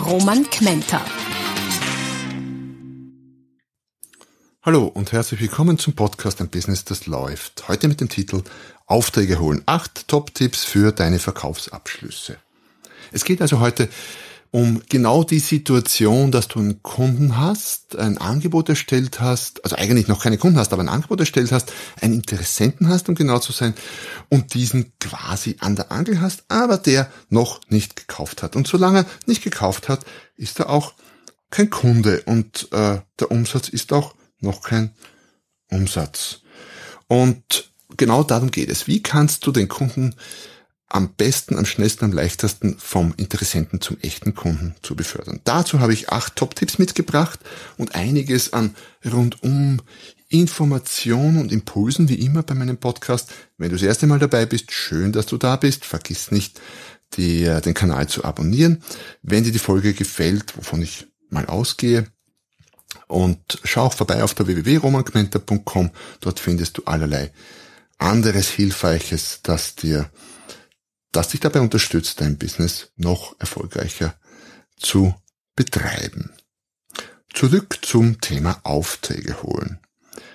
Roman Kmenter. Hallo und herzlich willkommen zum Podcast Ein Business, das läuft. Heute mit dem Titel Aufträge holen. Acht Top-Tipps für deine Verkaufsabschlüsse. Es geht also heute um genau die Situation, dass du einen Kunden hast, ein Angebot erstellt hast, also eigentlich noch keine Kunden hast, aber ein Angebot erstellt hast, einen Interessenten hast, um genau zu sein, und diesen quasi an der Angel hast, aber der noch nicht gekauft hat. Und solange er nicht gekauft hat, ist er auch kein Kunde und äh, der Umsatz ist auch noch kein Umsatz. Und genau darum geht es. Wie kannst du den Kunden am besten, am schnellsten, am leichtesten vom Interessenten zum echten Kunden zu befördern. Dazu habe ich acht Top-Tipps mitgebracht und einiges an rundum Informationen und Impulsen, wie immer bei meinem Podcast. Wenn du das erste Mal dabei bist, schön, dass du da bist. Vergiss nicht, die, äh, den Kanal zu abonnieren. Wenn dir die Folge gefällt, wovon ich mal ausgehe, und schau auch vorbei auf der www.romangmenta.com. Dort findest du allerlei anderes Hilfreiches, das dir das dich dabei unterstützt, dein Business noch erfolgreicher zu betreiben. Zurück zum Thema Aufträge holen.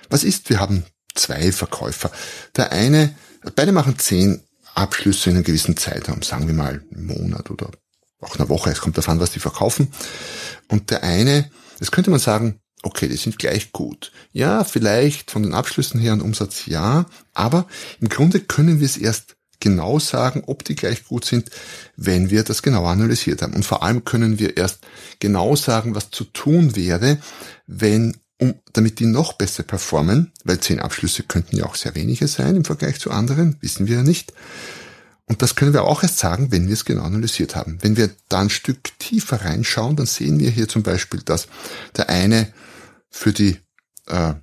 Was ist, wir haben zwei Verkäufer. Der eine, beide machen zehn Abschlüsse in einem gewissen Zeitraum, sagen wir mal einen Monat oder auch eine Woche, es kommt davon, was die verkaufen. Und der eine, das könnte man sagen, okay, die sind gleich gut. Ja, vielleicht von den Abschlüssen her ein Umsatz ja, aber im Grunde können wir es erst genau sagen, ob die gleich gut sind, wenn wir das genau analysiert haben. Und vor allem können wir erst genau sagen, was zu tun wäre, wenn um, damit die noch besser performen, weil zehn Abschlüsse könnten ja auch sehr wenige sein im Vergleich zu anderen, wissen wir ja nicht. Und das können wir auch erst sagen, wenn wir es genau analysiert haben. Wenn wir da ein Stück tiefer reinschauen, dann sehen wir hier zum Beispiel, dass der eine für die äh,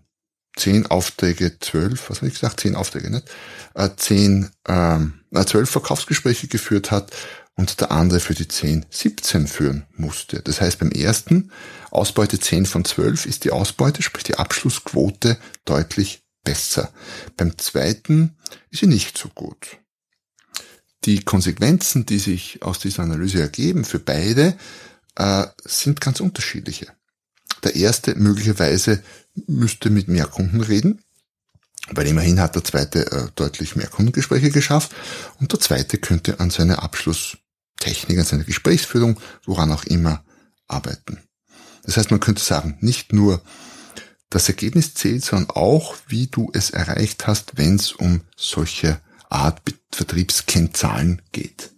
zehn Aufträge, zwölf, was habe ich gesagt, zehn Aufträge, nicht? Äh, zehn, ähm, äh, zwölf Verkaufsgespräche geführt hat und der andere für die zehn 17 führen musste. Das heißt, beim ersten Ausbeute 10 von 12 ist die Ausbeute, sprich die Abschlussquote deutlich besser. Beim zweiten ist sie nicht so gut. Die Konsequenzen, die sich aus dieser Analyse ergeben für beide, äh, sind ganz unterschiedliche. Der erste möglicherweise müsste mit mehr Kunden reden, weil immerhin hat der zweite äh, deutlich mehr Kundengespräche geschafft und der zweite könnte an seiner Abschlusstechnik, an seiner Gesprächsführung, woran auch immer, arbeiten. Das heißt, man könnte sagen, nicht nur das Ergebnis zählt, sondern auch, wie du es erreicht hast, wenn es um solche Art Vertriebskennzahlen geht.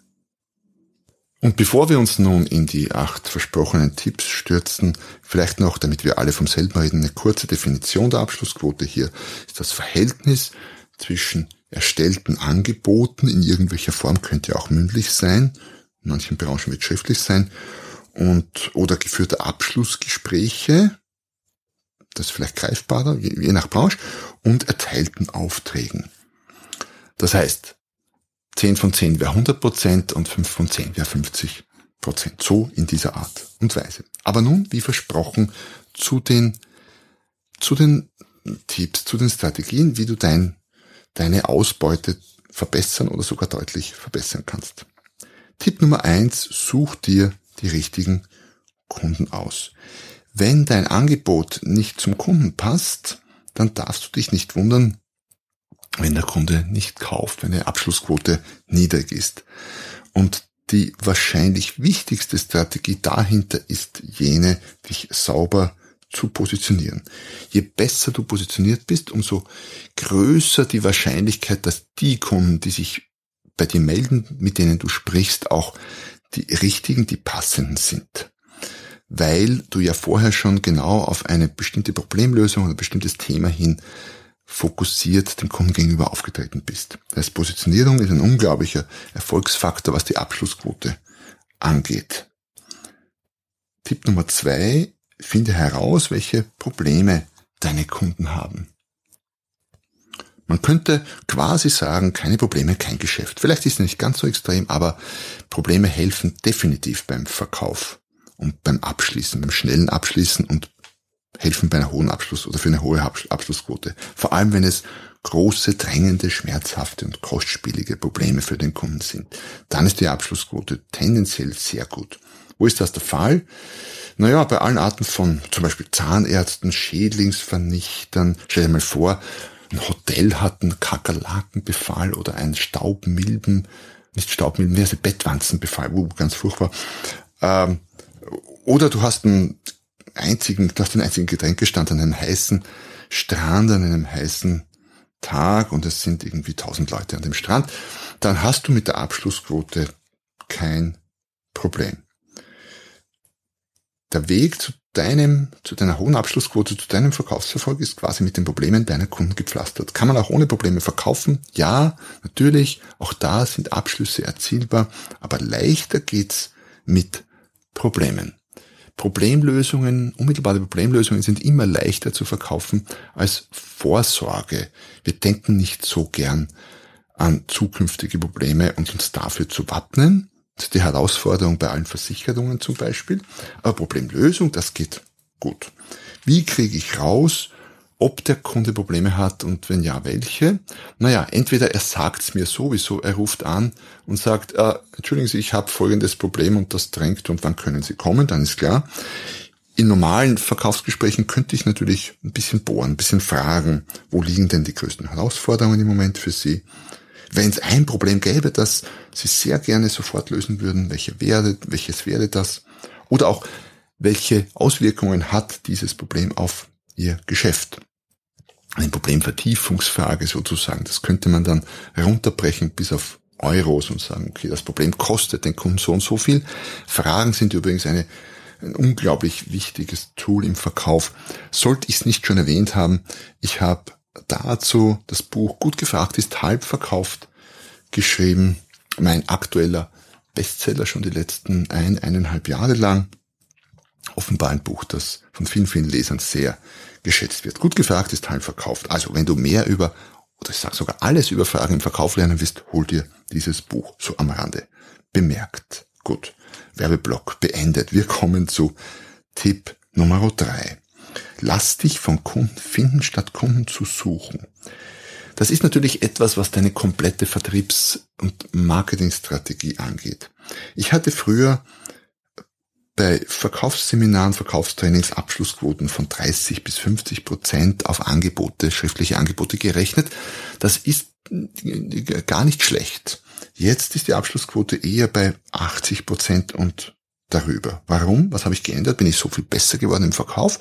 Und bevor wir uns nun in die acht versprochenen Tipps stürzen, vielleicht noch, damit wir alle vom selben reden, eine kurze Definition der Abschlussquote. Hier ist das Verhältnis zwischen erstellten Angeboten in irgendwelcher Form, könnte auch mündlich sein, in manchen Branchen wird schriftlich sein, und, oder geführte Abschlussgespräche, das ist vielleicht greifbarer, je, je nach Branche, und erteilten Aufträgen. Das heißt, 10 von 10 wäre 100 Prozent und 5 von 10 wäre 50 Prozent. So in dieser Art und Weise. Aber nun, wie versprochen, zu den, zu den Tipps, zu den Strategien, wie du dein, deine Ausbeute verbessern oder sogar deutlich verbessern kannst. Tipp Nummer eins: such dir die richtigen Kunden aus. Wenn dein Angebot nicht zum Kunden passt, dann darfst du dich nicht wundern, wenn der Kunde nicht kauft, wenn die Abschlussquote niedrig ist. Und die wahrscheinlich wichtigste Strategie dahinter ist jene, dich sauber zu positionieren. Je besser du positioniert bist, umso größer die Wahrscheinlichkeit, dass die Kunden, die sich bei dir melden, mit denen du sprichst, auch die richtigen, die passenden sind. Weil du ja vorher schon genau auf eine bestimmte Problemlösung oder ein bestimmtes Thema hin fokussiert dem Kunden gegenüber aufgetreten bist. Das heißt, Positionierung ist ein unglaublicher Erfolgsfaktor, was die Abschlussquote angeht. Tipp Nummer zwei, finde heraus, welche Probleme deine Kunden haben. Man könnte quasi sagen, keine Probleme, kein Geschäft. Vielleicht ist es nicht ganz so extrem, aber Probleme helfen definitiv beim Verkauf und beim Abschließen, beim schnellen Abschließen und helfen bei einer hohen Abschluss oder für eine hohe Abschlussquote. Vor allem, wenn es große, drängende, schmerzhafte und kostspielige Probleme für den Kunden sind. Dann ist die Abschlussquote tendenziell sehr gut. Wo ist das der Fall? Naja, bei allen Arten von zum Beispiel Zahnärzten, Schädlingsvernichtern. Stell dir mal vor, ein Hotel hat einen Kakerlakenbefall oder einen Staubmilben, nicht Staubmilben, wie heißt Bettwanzenbefall, uh, ganz furchtbar. Ähm, oder du hast einen einzigen, du hast einen einzigen Getränkestand an einem heißen Strand, an einem heißen Tag und es sind irgendwie tausend Leute an dem Strand, dann hast du mit der Abschlussquote kein Problem. Der Weg zu deinem, zu deiner hohen Abschlussquote, zu deinem Verkaufserfolg ist quasi mit den Problemen deiner Kunden gepflastert. Kann man auch ohne Probleme verkaufen? Ja, natürlich. Auch da sind Abschlüsse erzielbar. Aber leichter geht's mit Problemen. Problemlösungen, unmittelbare Problemlösungen sind immer leichter zu verkaufen als Vorsorge. Wir denken nicht so gern an zukünftige Probleme und uns dafür zu wappnen. Das ist die Herausforderung bei allen Versicherungen zum Beispiel. Aber Problemlösung, das geht gut. Wie kriege ich raus, ob der Kunde Probleme hat und wenn ja, welche? Naja, entweder er sagt es mir sowieso, er ruft an und sagt, äh, entschuldigen Sie, ich habe folgendes Problem und das drängt und wann können Sie kommen, dann ist klar. In normalen Verkaufsgesprächen könnte ich natürlich ein bisschen bohren, ein bisschen fragen, wo liegen denn die größten Herausforderungen im Moment für Sie? Wenn es ein Problem gäbe, das Sie sehr gerne sofort lösen würden, welche wäre, welches wäre das? Oder auch, welche Auswirkungen hat dieses Problem auf Ihr Geschäft? Eine Problemvertiefungsfrage sozusagen. Das könnte man dann runterbrechen bis auf Euros und sagen, okay, das Problem kostet den Kunden so und so viel. Fragen sind übrigens eine, ein unglaublich wichtiges Tool im Verkauf. Sollte ich es nicht schon erwähnt haben, ich habe dazu das Buch Gut gefragt ist halb verkauft geschrieben. Mein aktueller Bestseller schon die letzten ein, eineinhalb Jahre lang. Offenbar ein Buch, das von vielen, vielen Lesern sehr geschätzt wird. Gut gefragt ist halb verkauft. Also wenn du mehr über, oder ich sage sogar alles über Fragen im Verkauf lernen willst, hol dir dieses Buch so am Rande bemerkt. Gut. Werbeblock beendet. Wir kommen zu Tipp Nummer drei. Lass dich von Kunden finden, statt Kunden zu suchen. Das ist natürlich etwas, was deine komplette Vertriebs- und Marketingstrategie angeht. Ich hatte früher bei Verkaufsseminaren, Verkaufstrainings Abschlussquoten von 30 bis 50 Prozent auf Angebote, schriftliche Angebote gerechnet. Das ist gar nicht schlecht. Jetzt ist die Abschlussquote eher bei 80 Prozent und darüber. Warum? Was habe ich geändert? Bin ich so viel besser geworden im Verkauf?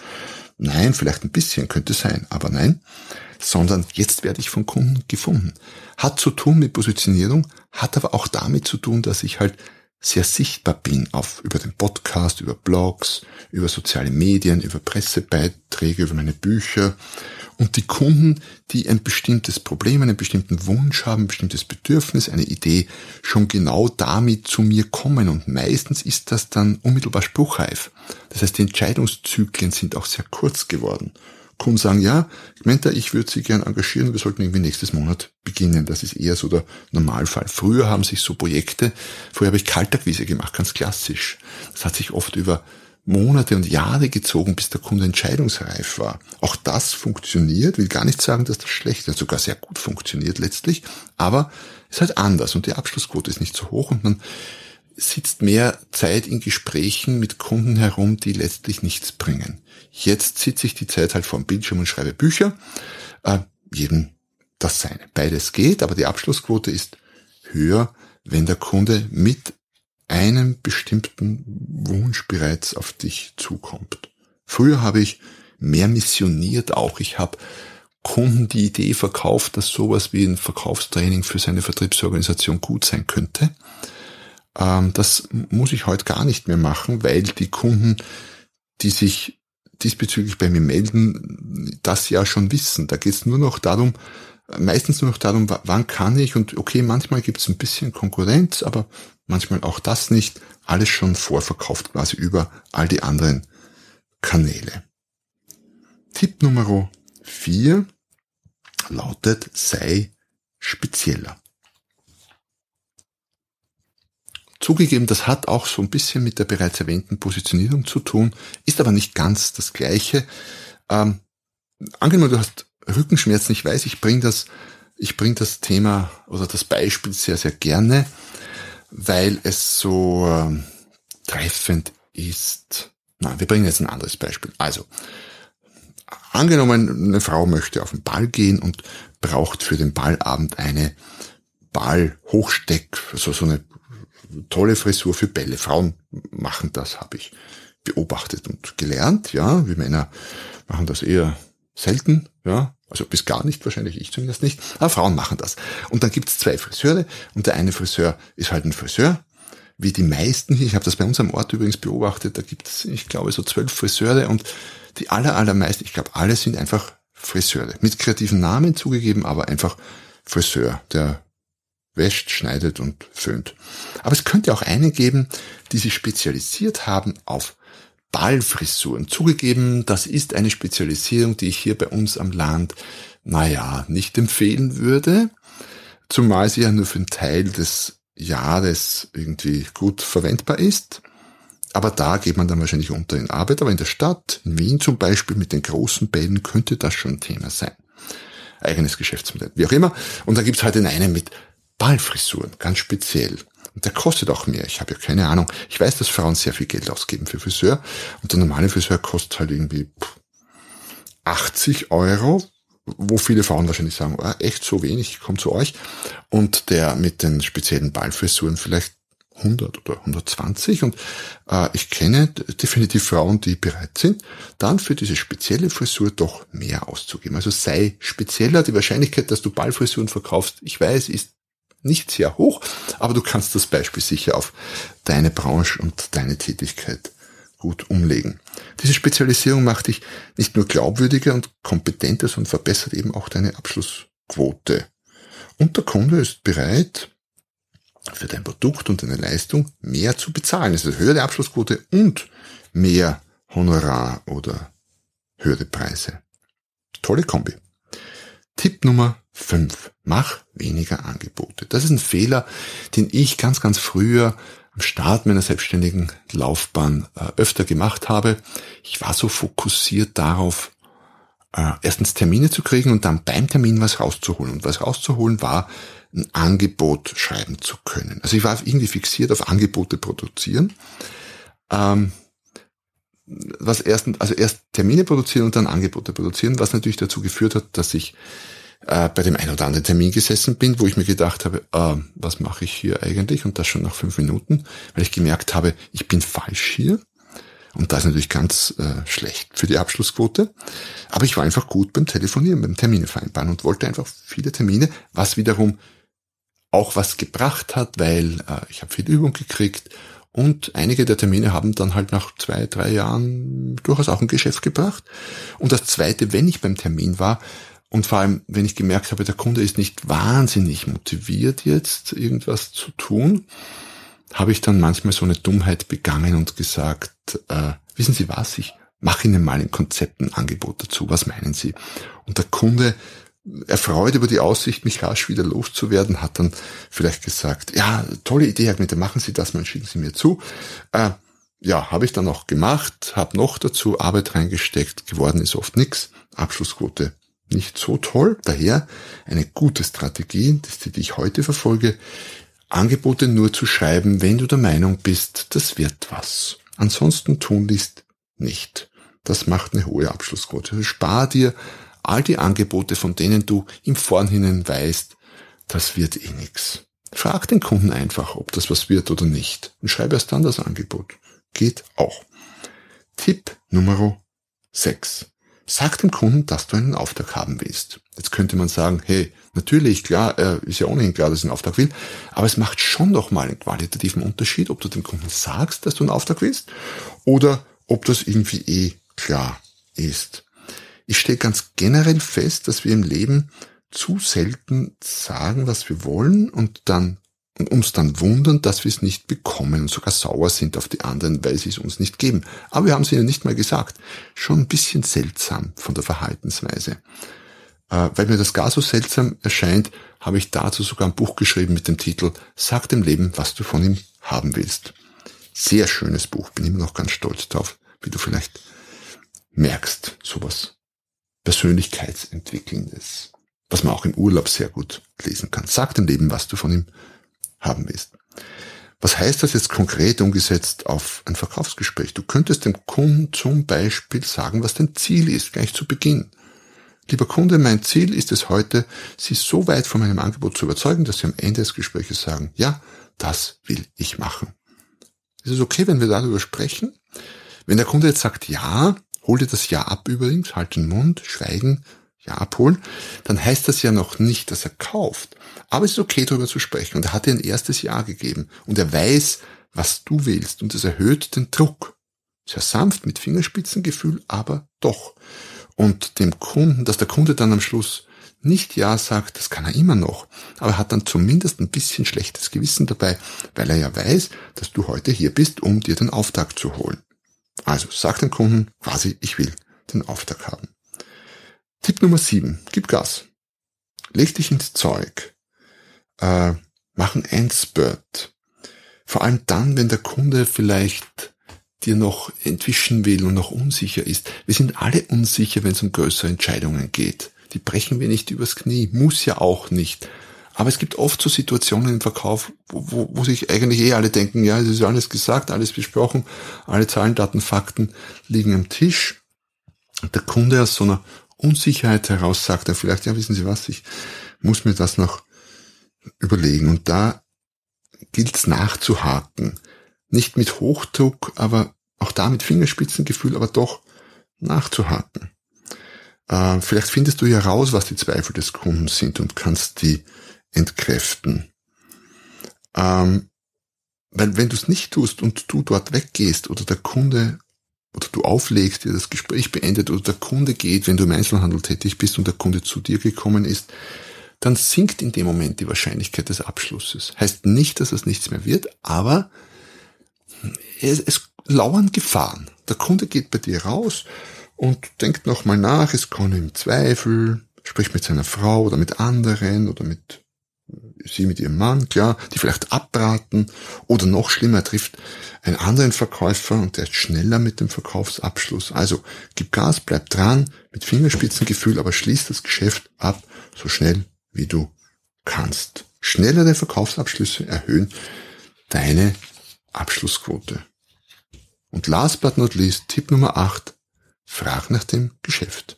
Nein, vielleicht ein bisschen könnte sein, aber nein, sondern jetzt werde ich von Kunden gefunden. Hat zu tun mit Positionierung, hat aber auch damit zu tun, dass ich halt sehr sichtbar bin auf, über den Podcast, über Blogs, über soziale Medien, über Pressebeiträge, über meine Bücher. Und die Kunden, die ein bestimmtes Problem, einen bestimmten Wunsch haben, ein bestimmtes Bedürfnis, eine Idee, schon genau damit zu mir kommen. Und meistens ist das dann unmittelbar spruchreif. Das heißt, die Entscheidungszyklen sind auch sehr kurz geworden. Kunden sagen, ja, Menta, ich würde Sie gern engagieren, wir sollten irgendwie nächstes Monat beginnen. Das ist eher so der Normalfall. Früher haben sich so Projekte, früher habe ich Kaltakquise gemacht, ganz klassisch. Das hat sich oft über Monate und Jahre gezogen, bis der Kunde entscheidungsreif war. Auch das funktioniert, will gar nicht sagen, dass das schlecht ist, sogar sehr gut funktioniert letztlich, aber ist halt anders und die Abschlussquote ist nicht so hoch und man sitzt mehr Zeit in Gesprächen mit Kunden herum, die letztlich nichts bringen. Jetzt sitze ich die Zeit halt vor dem Bildschirm und schreibe Bücher. Äh, jedem das seine. Beides geht, aber die Abschlussquote ist höher, wenn der Kunde mit einem bestimmten Wunsch bereits auf dich zukommt. Früher habe ich mehr missioniert auch. Ich habe Kunden die Idee verkauft, dass sowas wie ein Verkaufstraining für seine Vertriebsorganisation gut sein könnte. Ähm, das muss ich heute gar nicht mehr machen, weil die Kunden, die sich diesbezüglich bei mir melden, das ja schon wissen. Da geht es nur noch darum, meistens nur noch darum, wann kann ich und okay, manchmal gibt es ein bisschen Konkurrenz, aber manchmal auch das nicht. Alles schon vorverkauft quasi über all die anderen Kanäle. Tipp Nummer vier lautet, sei spezieller. Zugegeben, das hat auch so ein bisschen mit der bereits erwähnten Positionierung zu tun, ist aber nicht ganz das Gleiche. Ähm, angenommen, du hast Rückenschmerzen, ich weiß, ich bringe das, ich bringe das Thema oder das Beispiel sehr, sehr gerne, weil es so ähm, treffend ist. Nein, wir bringen jetzt ein anderes Beispiel. Also, angenommen, eine Frau möchte auf den Ball gehen und braucht für den Ballabend eine Ballhochsteck, also so eine tolle Frisur für Bälle. Frauen machen das, habe ich beobachtet und gelernt, ja. Wir Männer machen das eher selten, ja. Also bis gar nicht, wahrscheinlich ich zumindest nicht. Aber Frauen machen das. Und dann gibt's zwei Friseure und der eine Friseur ist halt ein Friseur, wie die meisten hier. Ich habe das bei uns am Ort übrigens beobachtet. Da gibt's, ich glaube, so zwölf Friseure und die aller, allermeisten, ich glaube, alle sind einfach Friseure. Mit kreativen Namen zugegeben, aber einfach Friseur. Der wäscht, schneidet und föhnt. Aber es könnte auch einen geben, die sich spezialisiert haben auf Ballfrisuren. Zugegeben, das ist eine Spezialisierung, die ich hier bei uns am Land, naja, nicht empfehlen würde, zumal sie ja nur für einen Teil des Jahres irgendwie gut verwendbar ist. Aber da geht man dann wahrscheinlich unter in Arbeit. Aber in der Stadt, in Wien zum Beispiel, mit den großen Bällen könnte das schon ein Thema sein. Eigenes Geschäftsmodell, wie auch immer. Und da gibt's halt den einen mit Ballfrisuren, ganz speziell. Und der kostet auch mehr. Ich habe ja keine Ahnung. Ich weiß, dass Frauen sehr viel Geld ausgeben für Friseur. Und der normale Friseur kostet halt irgendwie 80 Euro, wo viele Frauen wahrscheinlich sagen, oh, echt so wenig, ich komme zu euch. Und der mit den speziellen Ballfrisuren vielleicht 100 oder 120 und äh, ich kenne definitiv Frauen, die bereit sind, dann für diese spezielle Frisur doch mehr auszugeben. Also sei spezieller. Die Wahrscheinlichkeit, dass du Ballfrisuren verkaufst, ich weiß, ist nicht sehr hoch, aber du kannst das Beispiel sicher auf deine Branche und deine Tätigkeit gut umlegen. Diese Spezialisierung macht dich nicht nur glaubwürdiger und kompetenter, sondern verbessert eben auch deine Abschlussquote. Und der Kunde ist bereit, für dein Produkt und deine Leistung mehr zu bezahlen. Also höhere Abschlussquote und mehr Honorar oder höhere Preise. Tolle Kombi. Tipp Nummer 5. Mach weniger Angebote. Das ist ein Fehler, den ich ganz, ganz früher am Start meiner selbstständigen Laufbahn äh, öfter gemacht habe. Ich war so fokussiert darauf, äh, erstens Termine zu kriegen und dann beim Termin was rauszuholen. Und was rauszuholen war, ein Angebot schreiben zu können. Also ich war irgendwie fixiert auf Angebote produzieren. Ähm, was erst, also erst Termine produzieren und dann Angebote produzieren, was natürlich dazu geführt hat, dass ich äh, bei dem einen oder anderen Termin gesessen bin, wo ich mir gedacht habe, äh, was mache ich hier eigentlich? Und das schon nach fünf Minuten, weil ich gemerkt habe, ich bin falsch hier. Und das ist natürlich ganz äh, schlecht für die Abschlussquote. Aber ich war einfach gut beim Telefonieren, beim Termine vereinbaren und wollte einfach viele Termine, was wiederum auch was gebracht hat, weil äh, ich habe viel Übung gekriegt und einige der Termine haben dann halt nach zwei, drei Jahren durchaus auch ein Geschäft gebracht. Und das Zweite, wenn ich beim Termin war, und vor allem, wenn ich gemerkt habe, der Kunde ist nicht wahnsinnig motiviert jetzt irgendwas zu tun, habe ich dann manchmal so eine Dummheit begangen und gesagt, äh, wissen Sie was, ich mache Ihnen mal ein Konzept, ein Angebot dazu, was meinen Sie? Und der Kunde, erfreut über die Aussicht, mich rasch wieder loszuwerden, hat dann vielleicht gesagt, ja, tolle Idee, Herr Gmitter, machen Sie das mal, schicken Sie mir zu. Äh, ja, habe ich dann auch gemacht, habe noch dazu Arbeit reingesteckt, geworden ist oft nix, Abschlussquote nicht so toll. Daher eine gute Strategie, die ich heute verfolge, Angebote nur zu schreiben, wenn du der Meinung bist, das wird was. Ansonsten tunlichst nicht. Das macht eine hohe Abschlussquote. Also spar dir all die Angebote, von denen du im Vorhinein weißt, das wird eh nix. Frag den Kunden einfach, ob das was wird oder nicht und schreib erst dann das Angebot. Geht auch. Tipp Nummer 6. Sag dem Kunden, dass du einen Auftrag haben willst. Jetzt könnte man sagen, hey, natürlich, klar, ist ja ohnehin klar, dass er einen Auftrag will, aber es macht schon doch mal einen qualitativen Unterschied, ob du dem Kunden sagst, dass du einen Auftrag willst oder ob das irgendwie eh klar ist. Ich stelle ganz generell fest, dass wir im Leben zu selten sagen, was wir wollen und dann uns dann wundern, dass wir es nicht bekommen und sogar sauer sind auf die anderen, weil sie es uns nicht geben. Aber wir haben es ihnen nicht mal gesagt. Schon ein bisschen seltsam von der Verhaltensweise. Äh, weil mir das gar so seltsam erscheint, habe ich dazu sogar ein Buch geschrieben mit dem Titel Sag dem Leben, was du von ihm haben willst. Sehr schönes Buch, bin immer noch ganz stolz drauf, wie du vielleicht merkst, sowas Persönlichkeitsentwickelndes, was man auch im Urlaub sehr gut lesen kann. Sag dem Leben, was du von ihm haben willst. Was heißt das jetzt konkret umgesetzt auf ein Verkaufsgespräch? Du könntest dem Kunden zum Beispiel sagen, was dein Ziel ist, gleich zu Beginn. Lieber Kunde, mein Ziel ist es heute, Sie so weit von meinem Angebot zu überzeugen, dass Sie am Ende des Gesprächs sagen, ja, das will ich machen. Ist es okay, wenn wir darüber sprechen? Wenn der Kunde jetzt sagt, ja, hol dir das Ja ab übrigens, halt den Mund, schweigen, Ja abholen, dann heißt das ja noch nicht, dass er kauft. Aber es ist okay, darüber zu sprechen. Und er hat dir ein erstes Ja gegeben. Und er weiß, was du willst. Und es erhöht den Druck. Sehr sanft, mit Fingerspitzengefühl, aber doch. Und dem Kunden, dass der Kunde dann am Schluss nicht Ja sagt, das kann er immer noch, aber er hat dann zumindest ein bisschen schlechtes Gewissen dabei, weil er ja weiß, dass du heute hier bist, um dir den Auftrag zu holen. Also sag dem Kunden quasi, ich will den Auftrag haben. Tipp Nummer 7, gib Gas. Leg dich ins Zeug. Äh, mach ein Endspurt. Vor allem dann, wenn der Kunde vielleicht dir noch entwischen will und noch unsicher ist. Wir sind alle unsicher, wenn es um größere Entscheidungen geht. Die brechen wir nicht übers Knie, muss ja auch nicht. Aber es gibt oft so Situationen im Verkauf, wo, wo, wo sich eigentlich eh alle denken, ja, es ist alles gesagt, alles besprochen, alle Zahlen, Daten, Fakten liegen am Tisch. Der Kunde aus so einer Unsicherheit heraus sagt er vielleicht, ja, wissen Sie was, ich muss mir das noch überlegen. Und da gilt es nachzuhaken. Nicht mit Hochdruck, aber auch da mit Fingerspitzengefühl, aber doch nachzuhaken. Äh, vielleicht findest du ja raus, was die Zweifel des Kunden sind und kannst die entkräften. Ähm, weil wenn du es nicht tust und du dort weggehst oder der Kunde oder du auflegst, dir das Gespräch beendet oder der Kunde geht, wenn du im Einzelhandel tätig bist und der Kunde zu dir gekommen ist, dann sinkt in dem Moment die Wahrscheinlichkeit des Abschlusses. Heißt nicht, dass es nichts mehr wird, aber es, es lauern Gefahren. Der Kunde geht bei dir raus und denkt nochmal nach, es kommt ihm Zweifel, spricht mit seiner Frau oder mit anderen oder mit sie mit ihrem Mann, klar, die vielleicht abraten oder noch schlimmer, er trifft einen anderen Verkäufer und der ist schneller mit dem Verkaufsabschluss. Also gib Gas, bleib dran, mit Fingerspitzengefühl, aber schließ das Geschäft ab, so schnell wie du kannst. Schnellere Verkaufsabschlüsse erhöhen deine Abschlussquote. Und last but not least, Tipp Nummer 8, frag nach dem Geschäft.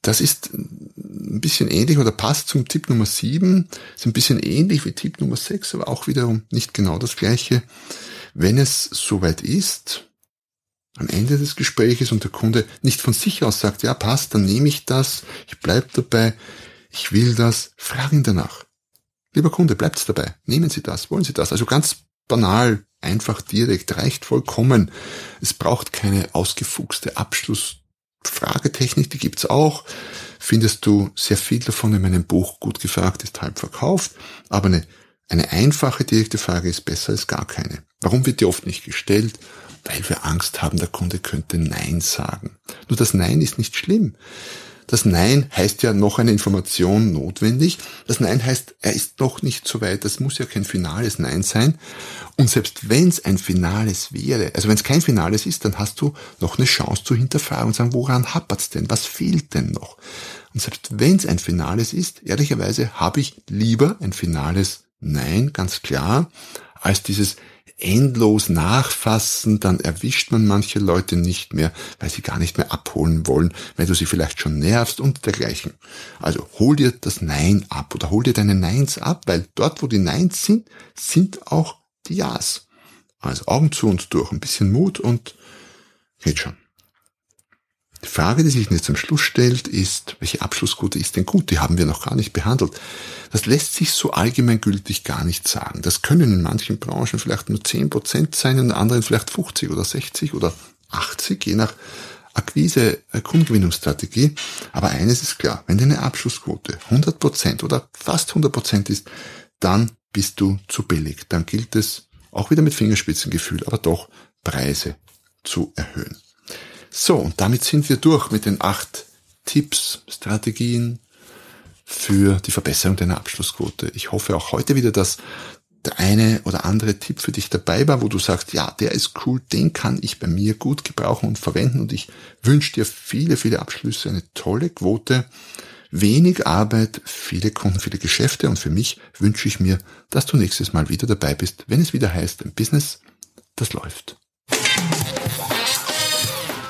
Das ist ein bisschen ähnlich oder passt zum Tipp Nummer 7, ist ein bisschen ähnlich wie Tipp Nummer 6, aber auch wiederum nicht genau das gleiche. Wenn es soweit ist, am Ende des Gespräches und der Kunde nicht von sich aus sagt, ja passt, dann nehme ich das, ich bleib dabei, ich will das, fragen danach. Lieber Kunde, bleibt's dabei, nehmen Sie das, wollen Sie das? Also ganz banal, einfach direkt, reicht vollkommen. Es braucht keine ausgefuchste Abschlussfragetechnik, die gibt's auch. Findest du sehr viel davon in meinem Buch Gut gefragt ist halb verkauft. Aber eine, eine einfache direkte Frage ist besser als gar keine. Warum wird die oft nicht gestellt? Weil wir Angst haben, der Kunde könnte Nein sagen. Nur das Nein ist nicht schlimm. Das Nein heißt ja noch eine Information notwendig. Das Nein heißt, er ist noch nicht so weit. Das muss ja kein finales Nein sein. Und selbst wenn es ein finales wäre, also wenn es kein finales ist, dann hast du noch eine Chance zu hinterfragen und sagen, woran hapert's denn? Was fehlt denn noch? Und selbst wenn es ein finales ist, ehrlicherweise habe ich lieber ein finales Nein, ganz klar, als dieses endlos nachfassen, dann erwischt man manche Leute nicht mehr, weil sie gar nicht mehr abholen wollen, weil du sie vielleicht schon nervst und dergleichen. Also hol dir das Nein ab oder hol dir deine Neins ab, weil dort, wo die Neins sind, sind auch die Ja's. Also Augen zu und durch, ein bisschen Mut und geht schon. Die Frage, die sich jetzt zum Schluss stellt, ist, welche Abschlussquote ist denn gut? Die haben wir noch gar nicht behandelt. Das lässt sich so allgemeingültig gar nicht sagen. Das können in manchen Branchen vielleicht nur 10% sein, in anderen vielleicht 50 oder 60 oder 80, je nach Akquise, äh, Kundengewinnungsstrategie. Aber eines ist klar, wenn deine Abschlussquote 100% oder fast 100% ist, dann bist du zu billig. Dann gilt es auch wieder mit Fingerspitzengefühl, aber doch Preise zu erhöhen. So, und damit sind wir durch mit den acht Tipps, Strategien für die Verbesserung deiner Abschlussquote. Ich hoffe auch heute wieder, dass der eine oder andere Tipp für dich dabei war, wo du sagst, ja, der ist cool, den kann ich bei mir gut gebrauchen und verwenden und ich wünsche dir viele, viele Abschlüsse, eine tolle Quote, wenig Arbeit, viele Kunden, viele Geschäfte und für mich wünsche ich mir, dass du nächstes Mal wieder dabei bist, wenn es wieder heißt, ein Business, das läuft.